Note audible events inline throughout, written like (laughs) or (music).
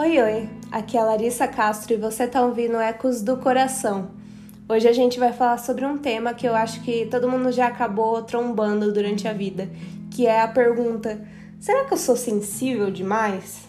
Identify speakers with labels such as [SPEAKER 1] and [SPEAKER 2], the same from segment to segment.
[SPEAKER 1] Oi, oi, aqui é a Larissa Castro e você está ouvindo Ecos do Coração. Hoje a gente vai falar sobre um tema que eu acho que todo mundo já acabou trombando durante a vida, que é a pergunta: será que eu sou sensível demais?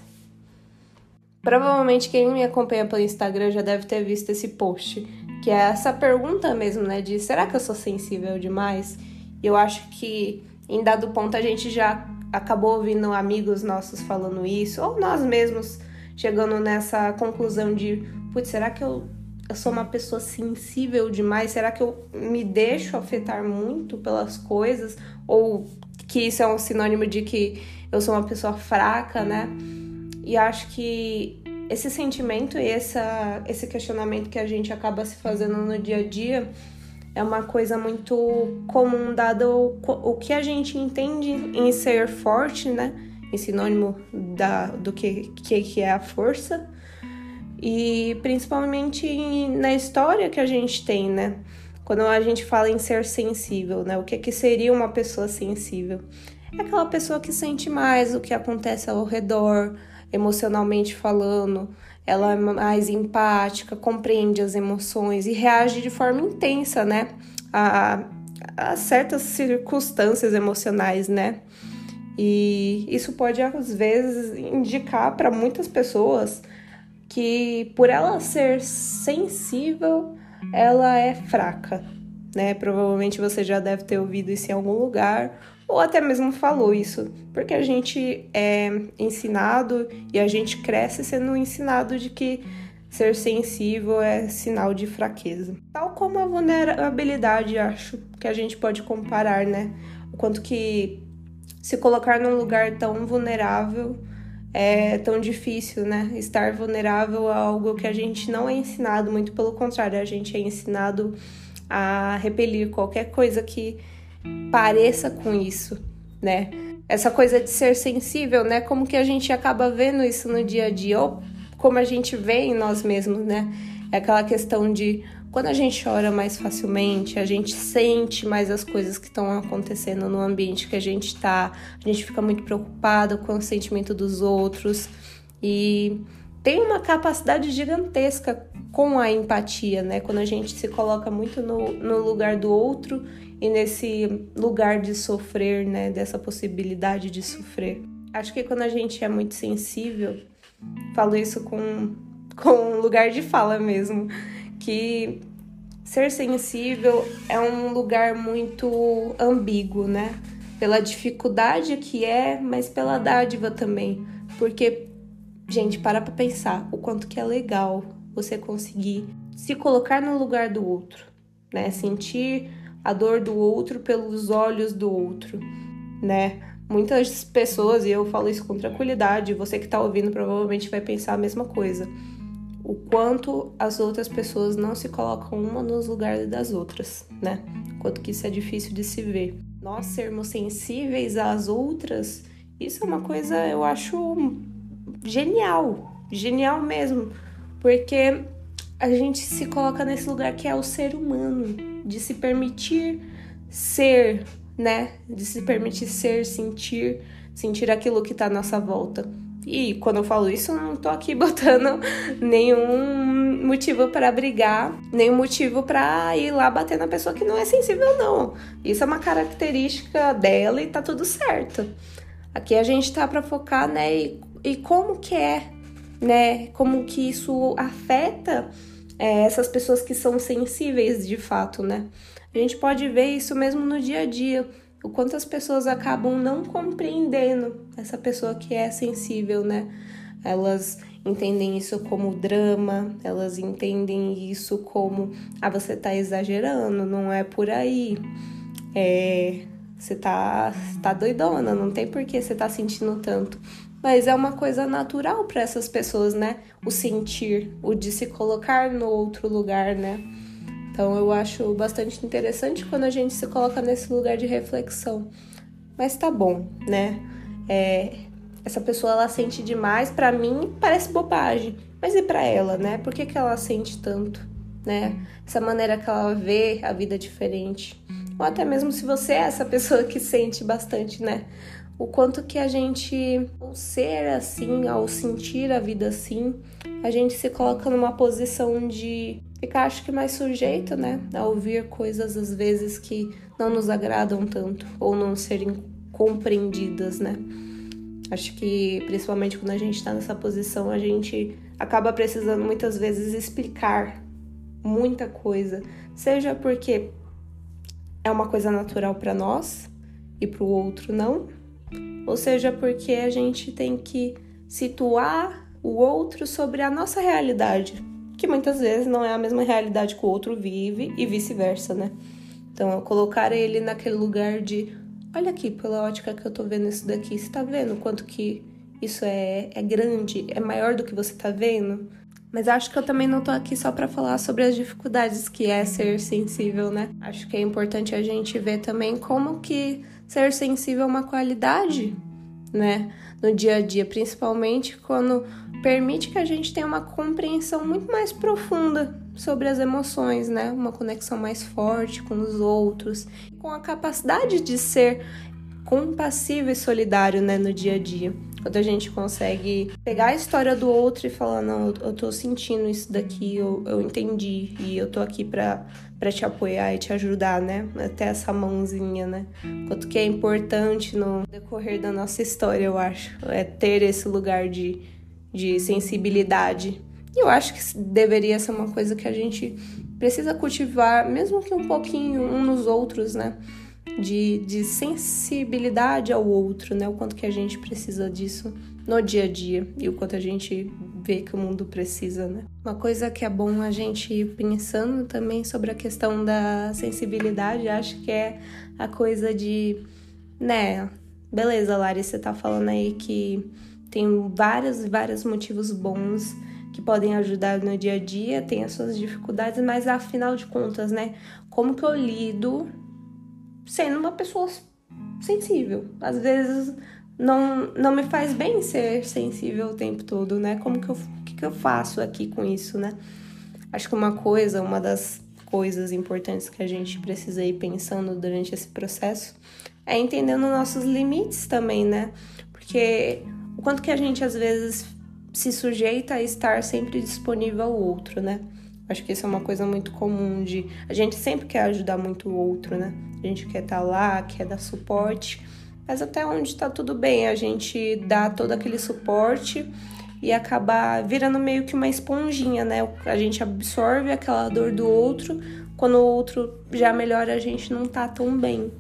[SPEAKER 1] Provavelmente quem me acompanha pelo Instagram já deve ter visto esse post, que é essa pergunta mesmo, né, de será que eu sou sensível demais? E eu acho que em dado ponto a gente já acabou ouvindo amigos nossos falando isso, ou nós mesmos chegando nessa conclusão de, putz, será que eu, eu sou uma pessoa sensível demais? Será que eu me deixo afetar muito pelas coisas? Ou que isso é um sinônimo de que eu sou uma pessoa fraca, né? E acho que esse sentimento e essa, esse questionamento que a gente acaba se fazendo no dia a dia é uma coisa muito comum, dado o, o que a gente entende em ser forte, né? Em sinônimo da, do que, que, que é a força, e principalmente na história que a gente tem, né? Quando a gente fala em ser sensível, né? O que, que seria uma pessoa sensível? É aquela pessoa que sente mais o que acontece ao redor, emocionalmente falando, ela é mais empática, compreende as emoções e reage de forma intensa, né? A, a certas circunstâncias emocionais, né? E isso pode, às vezes, indicar para muitas pessoas que, por ela ser sensível, ela é fraca, né? Provavelmente você já deve ter ouvido isso em algum lugar, ou até mesmo falou isso, porque a gente é ensinado e a gente cresce sendo ensinado de que ser sensível é sinal de fraqueza. Tal como a vulnerabilidade, acho que a gente pode comparar, né? O quanto que se colocar num lugar tão vulnerável é tão difícil, né? Estar vulnerável a algo que a gente não é ensinado, muito pelo contrário, a gente é ensinado a repelir qualquer coisa que pareça com isso, né? Essa coisa de ser sensível, né? Como que a gente acaba vendo isso no dia a dia, ou como a gente vê em nós mesmos, né? É aquela questão de quando a gente chora mais facilmente, a gente sente mais as coisas que estão acontecendo no ambiente que a gente está, a gente fica muito preocupado com o sentimento dos outros e tem uma capacidade gigantesca com a empatia, né? Quando a gente se coloca muito no, no lugar do outro e nesse lugar de sofrer, né? Dessa possibilidade de sofrer. Acho que quando a gente é muito sensível, falo isso com, com lugar de fala mesmo que ser sensível é um lugar muito ambíguo, né? Pela dificuldade que é, mas pela dádiva também. Porque, gente, para pra pensar o quanto que é legal você conseguir se colocar no lugar do outro, né? Sentir a dor do outro pelos olhos do outro, né? Muitas pessoas, e eu falo isso com tranquilidade, você que tá ouvindo provavelmente vai pensar a mesma coisa o quanto as outras pessoas não se colocam uma nos lugares das outras, né? Quanto que isso é difícil de se ver. Nós sermos sensíveis às outras, isso é uma coisa eu acho genial, genial mesmo, porque a gente se coloca nesse lugar que é o ser humano, de se permitir ser, né? De se permitir ser, sentir, sentir aquilo que está à nossa volta. E quando eu falo isso, não tô aqui (laughs) botando nenhum motivo para brigar, nenhum motivo para ir lá bater na pessoa que não é sensível, não. Isso é uma característica dela e tá tudo certo. Aqui a gente tá para focar, né, e, e, como que é, né, como que isso afeta é, essas pessoas que são sensíveis de fato, né? A gente pode ver isso mesmo no dia a dia o quanto as pessoas acabam não compreendendo essa pessoa que é sensível, né? Elas entendem isso como drama, elas entendem isso como ah, você tá exagerando, não é por aí. É, você tá, tá doidona, não tem por que você tá sentindo tanto. Mas é uma coisa natural para essas pessoas, né? O sentir, o de se colocar no outro lugar, né? Então eu acho bastante interessante quando a gente se coloca nesse lugar de reflexão. Mas tá bom, né? É, essa pessoa ela sente demais, para mim parece bobagem. Mas e para ela, né? Por que, que ela sente tanto, né? Essa maneira que ela vê a vida diferente. Ou até mesmo se você é essa pessoa que sente bastante, né? o quanto que a gente, ao ser assim, ao sentir a vida assim, a gente se coloca numa posição de ficar, acho que, mais sujeito, né, a ouvir coisas às vezes que não nos agradam tanto ou não serem compreendidas, né. Acho que, principalmente quando a gente está nessa posição, a gente acaba precisando muitas vezes explicar muita coisa, seja porque é uma coisa natural para nós e para o outro não, ou seja porque a gente tem que situar o outro sobre a nossa realidade, que muitas vezes não é a mesma realidade que o outro vive e vice-versa, né? Então, colocar ele naquele lugar de olha aqui, pela ótica que eu tô vendo isso daqui, você tá vendo quanto que isso é, é grande, é maior do que você tá vendo? Mas acho que eu também não tô aqui só para falar sobre as dificuldades que é ser sensível, né? Acho que é importante a gente ver também como que ser sensível é uma qualidade, né? No dia a dia, principalmente quando permite que a gente tenha uma compreensão muito mais profunda sobre as emoções, né? Uma conexão mais forte com os outros, com a capacidade de ser compassivo e solidário, né, no dia a dia. Quando a gente consegue pegar a história do outro e falar, não, eu tô sentindo isso daqui, eu, eu entendi e eu tô aqui pra, pra te apoiar e te ajudar, né? Até essa mãozinha, né? Quanto que é importante no decorrer da nossa história, eu acho, é ter esse lugar de, de sensibilidade. E eu acho que deveria ser uma coisa que a gente precisa cultivar, mesmo que um pouquinho um nos outros, né? De, de sensibilidade ao outro, né? O quanto que a gente precisa disso no dia a dia e o quanto a gente vê que o mundo precisa, né? Uma coisa que é bom a gente ir pensando também sobre a questão da sensibilidade, acho que é a coisa de, né? Beleza, Lari, você tá falando aí que tem vários e vários motivos bons que podem ajudar no dia a dia, tem as suas dificuldades, mas afinal de contas, né? Como que eu lido sendo uma pessoa sensível. Às vezes não, não me faz bem ser sensível o tempo todo, né? Como que eu, que, que eu faço aqui com isso, né? Acho que uma coisa, uma das coisas importantes que a gente precisa ir pensando durante esse processo é entendendo nossos limites também, né? Porque o quanto que a gente às vezes se sujeita a estar sempre disponível ao outro, né? Acho que isso é uma coisa muito comum de a gente sempre quer ajudar muito o outro, né? A gente quer estar tá lá, quer dar suporte, mas até onde está tudo bem, a gente dá todo aquele suporte e acabar virando meio que uma esponjinha, né? A gente absorve aquela dor do outro, quando o outro já melhora, a gente não tá tão bem.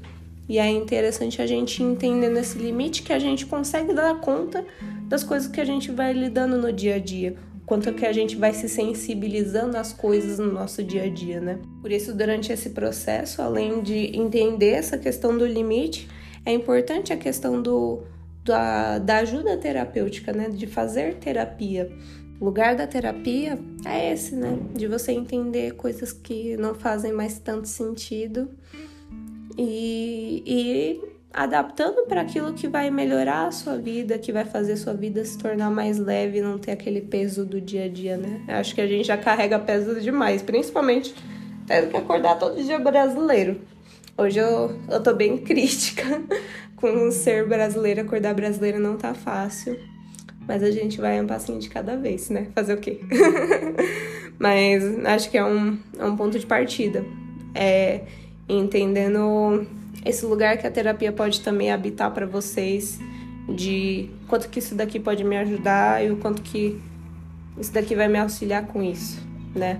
[SPEAKER 1] E é interessante a gente entender nesse limite que a gente consegue dar conta das coisas que a gente vai lidando no dia a dia quanto que a gente vai se sensibilizando às coisas no nosso dia a dia, né? Por isso, durante esse processo, além de entender essa questão do limite, é importante a questão do, da, da ajuda terapêutica, né? De fazer terapia. O lugar da terapia é esse, né? De você entender coisas que não fazem mais tanto sentido e, e adaptando para aquilo que vai melhorar a sua vida, que vai fazer a sua vida se tornar mais leve, não ter aquele peso do dia a dia, né? Acho que a gente já carrega peso demais, principalmente tendo que acordar todo dia brasileiro. Hoje eu, eu tô bem (laughs) crítica com ser brasileira, acordar brasileira não tá fácil. Mas a gente vai um passinho de cada vez, né? Fazer o quê? (laughs) mas acho que é um, é um ponto de partida. É entendendo esse lugar que a terapia pode também habitar para vocês, de quanto que isso daqui pode me ajudar e o quanto que isso daqui vai me auxiliar com isso, né?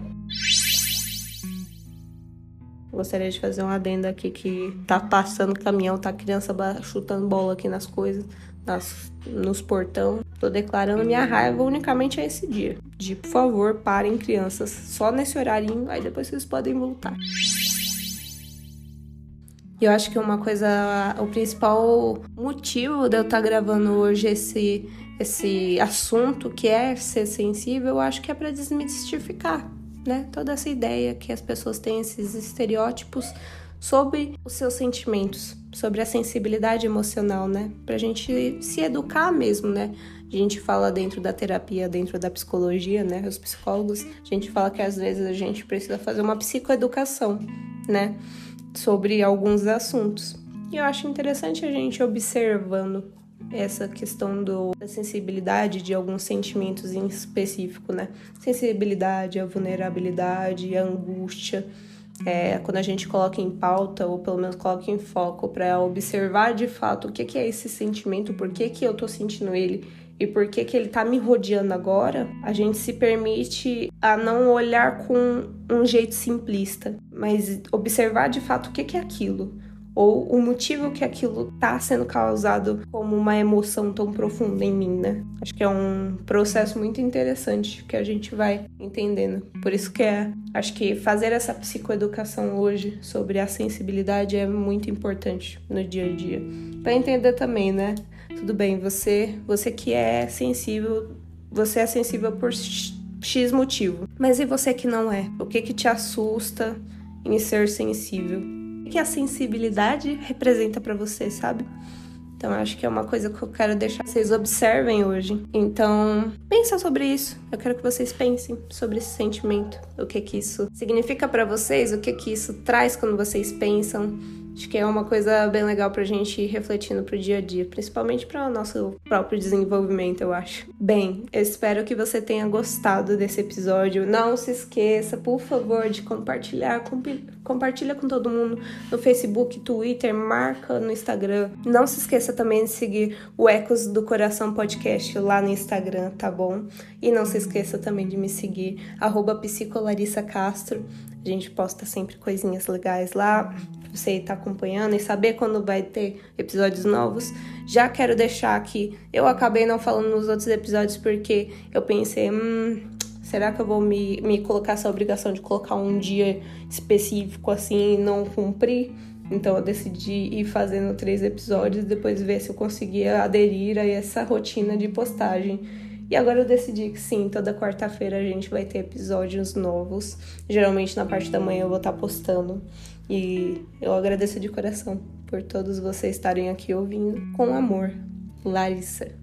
[SPEAKER 1] Gostaria de fazer um adendo aqui que tá passando caminhão, tá criança chutando bola aqui nas coisas, nas, nos portão. Tô declarando minha raiva unicamente a esse dia. De, por favor, parem crianças só nesse horário, aí depois vocês podem voltar. E eu acho que uma coisa, o principal motivo de eu estar tá gravando hoje esse, esse assunto que é ser sensível, eu acho que é para desmistificar, né? Toda essa ideia que as pessoas têm esses estereótipos sobre os seus sentimentos, sobre a sensibilidade emocional, né? Pra gente se educar mesmo, né? A gente fala dentro da terapia, dentro da psicologia, né? Os psicólogos, a gente fala que às vezes a gente precisa fazer uma psicoeducação, né? Sobre alguns assuntos. E eu acho interessante a gente observando essa questão do, da sensibilidade de alguns sentimentos em específico, né? Sensibilidade, a vulnerabilidade, a angústia. É, quando a gente coloca em pauta, ou pelo menos coloca em foco, para observar de fato o que, que é esse sentimento, por que, que eu tô sentindo ele e por que, que ele tá me rodeando agora, a gente se permite a não olhar com um jeito simplista, mas observar de fato o que, que é aquilo ou o motivo que aquilo tá sendo causado como uma emoção tão profunda em mim, né? Acho que é um processo muito interessante que a gente vai entendendo. Por isso que é, acho que fazer essa psicoeducação hoje sobre a sensibilidade é muito importante no dia a dia. Para entender também, né? Tudo bem, você, você que é sensível, você é sensível por X motivo. Mas e você que não é? O que que te assusta em ser sensível? que a sensibilidade representa para você, sabe? Então acho que é uma coisa que eu quero deixar vocês observem hoje. Então, pensa sobre isso. Eu quero que vocês pensem sobre esse sentimento, o que que isso significa para vocês, o que que isso traz quando vocês pensam Acho que é uma coisa bem legal pra gente ir refletindo pro dia a dia, principalmente para o nosso próprio desenvolvimento, eu acho. Bem, eu espero que você tenha gostado desse episódio. Não se esqueça, por favor, de compartilhar, compartilha com todo mundo no Facebook, Twitter, marca no Instagram. Não se esqueça também de seguir o Ecos do Coração Podcast lá no Instagram, tá bom? E não se esqueça também de me seguir, arroba Castro. A gente posta sempre coisinhas legais lá você estar tá acompanhando e saber quando vai ter episódios novos. Já quero deixar aqui, eu acabei não falando nos outros episódios porque eu pensei, hum, será que eu vou me, me colocar essa obrigação de colocar um dia específico assim e não cumprir? Então eu decidi ir fazendo três episódios depois ver se eu conseguia aderir a essa rotina de postagem. E agora eu decidi que sim, toda quarta-feira a gente vai ter episódios novos. Geralmente na parte da manhã eu vou estar postando. E eu agradeço de coração por todos vocês estarem aqui ouvindo com amor. Larissa.